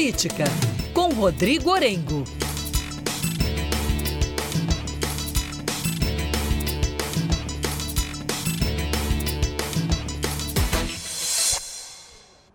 Política, com Rodrigo Orengo.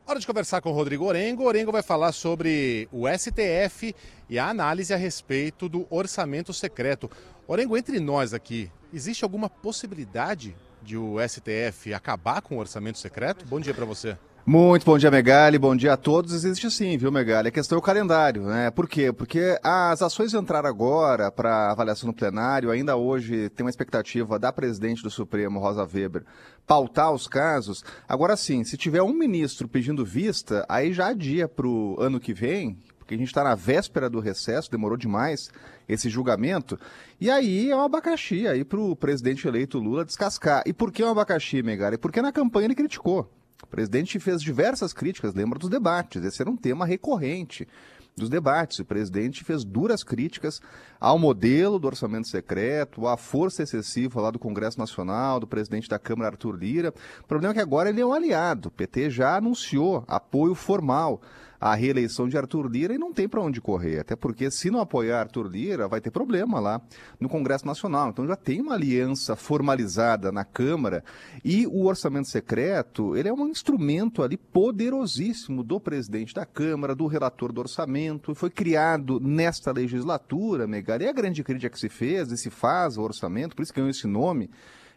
Hora de conversar com o Rodrigo Orengo. O Orengo vai falar sobre o STF e a análise a respeito do orçamento secreto. Orengo, entre nós aqui, existe alguma possibilidade de o STF acabar com o orçamento secreto? Bom dia para você. Muito bom dia, Megali. Bom dia a todos. Existe sim, viu, Megali? A questão é o calendário, né? Por quê? Porque as ações entraram agora para avaliação no plenário. Ainda hoje tem uma expectativa da presidente do Supremo, Rosa Weber, pautar os casos. Agora sim, se tiver um ministro pedindo vista, aí já adia para o ano que vem, porque a gente está na véspera do recesso, demorou demais esse julgamento. E aí é um abacaxi aí para o presidente eleito Lula descascar. E por que um abacaxi, Megali? Porque na campanha ele criticou. O presidente fez diversas críticas, lembra dos debates, esse era um tema recorrente dos debates. O presidente fez duras críticas ao modelo do orçamento secreto, à força excessiva lá do Congresso Nacional, do presidente da Câmara, Arthur Lira. O problema é que agora ele é um aliado. O PT já anunciou apoio formal à reeleição de Arthur Lira e não tem para onde correr. Até porque, se não apoiar Arthur Lira, vai ter problema lá no Congresso Nacional. Então já tem uma aliança formalizada na Câmara e o orçamento secreto ele é um instrumento ali poderosíssimo do presidente da Câmara, do relator do orçamento. Foi criado nesta legislatura, Megali. E a grande crítica que se fez e se faz ao orçamento, por isso que ganhou esse nome,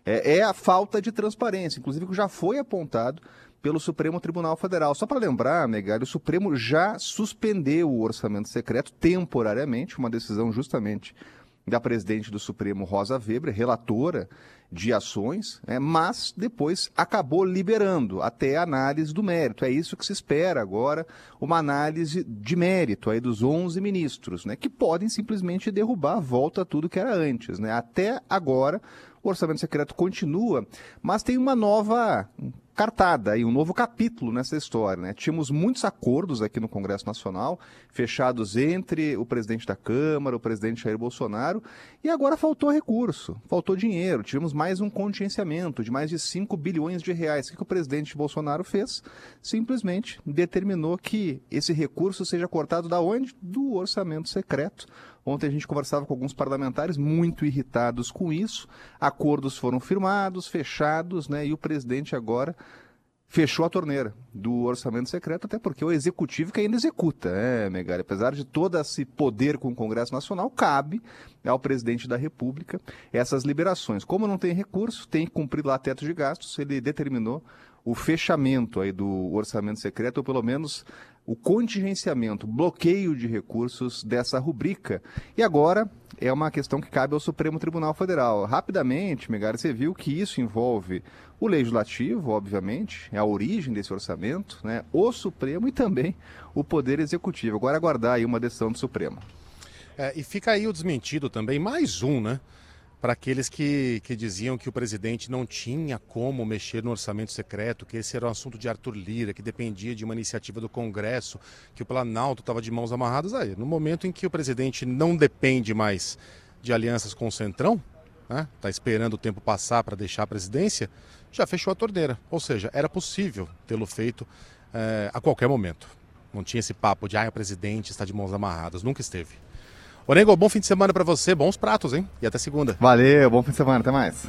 é, é a falta de transparência, inclusive que já foi apontado pelo Supremo Tribunal Federal. Só para lembrar, Megali, o Supremo já suspendeu o orçamento secreto temporariamente, uma decisão justamente da presidente do Supremo, Rosa Weber, relatora de ações, né, mas depois acabou liberando até a análise do mérito. É isso que se espera agora, uma análise de mérito aí dos 11 ministros, né, que podem simplesmente derrubar, volta tudo que era antes. Né? Até agora, o orçamento secreto continua, mas tem uma nova cartada aí, um novo capítulo nessa história. Né? Tínhamos muitos acordos aqui no Congresso Nacional, fechados entre o presidente da Câmara, o presidente Jair Bolsonaro, e agora faltou recurso, faltou dinheiro. Tivemos mais um contingenciamento de mais de 5 bilhões de reais. O que o presidente Bolsonaro fez? Simplesmente determinou que esse recurso seja cortado da onde? Do orçamento secreto. Ontem a gente conversava com alguns parlamentares muito irritados com isso. Acordos foram firmados, fechados, né? E o presidente agora fechou a torneira do orçamento secreto, até porque o executivo que ainda executa, é, Megali? Apesar de todo esse poder com o Congresso Nacional, cabe ao presidente da República essas liberações. Como não tem recurso, tem que cumprir lá teto de gastos, ele determinou o fechamento aí do orçamento secreto, ou pelo menos o contingenciamento, bloqueio de recursos dessa rubrica. E agora é uma questão que cabe ao Supremo Tribunal Federal. Rapidamente, Megari, você viu que isso envolve o Legislativo, obviamente, é a origem desse orçamento, né? o Supremo e também o Poder Executivo. Agora aguardar aí uma decisão do Supremo. É, e fica aí o desmentido também, mais um, né? Para aqueles que, que diziam que o presidente não tinha como mexer no orçamento secreto, que esse era um assunto de Arthur Lira, que dependia de uma iniciativa do Congresso, que o Planalto estava de mãos amarradas. Aí, no momento em que o presidente não depende mais de alianças com o Centrão, está né, tá esperando o tempo passar para deixar a presidência, já fechou a torneira. Ou seja, era possível tê-lo feito é, a qualquer momento. Não tinha esse papo de, ah, o presidente está de mãos amarradas. Nunca esteve. Orengo, bom fim de semana para você, bons pratos, hein? E até segunda. Valeu, bom fim de semana, até mais.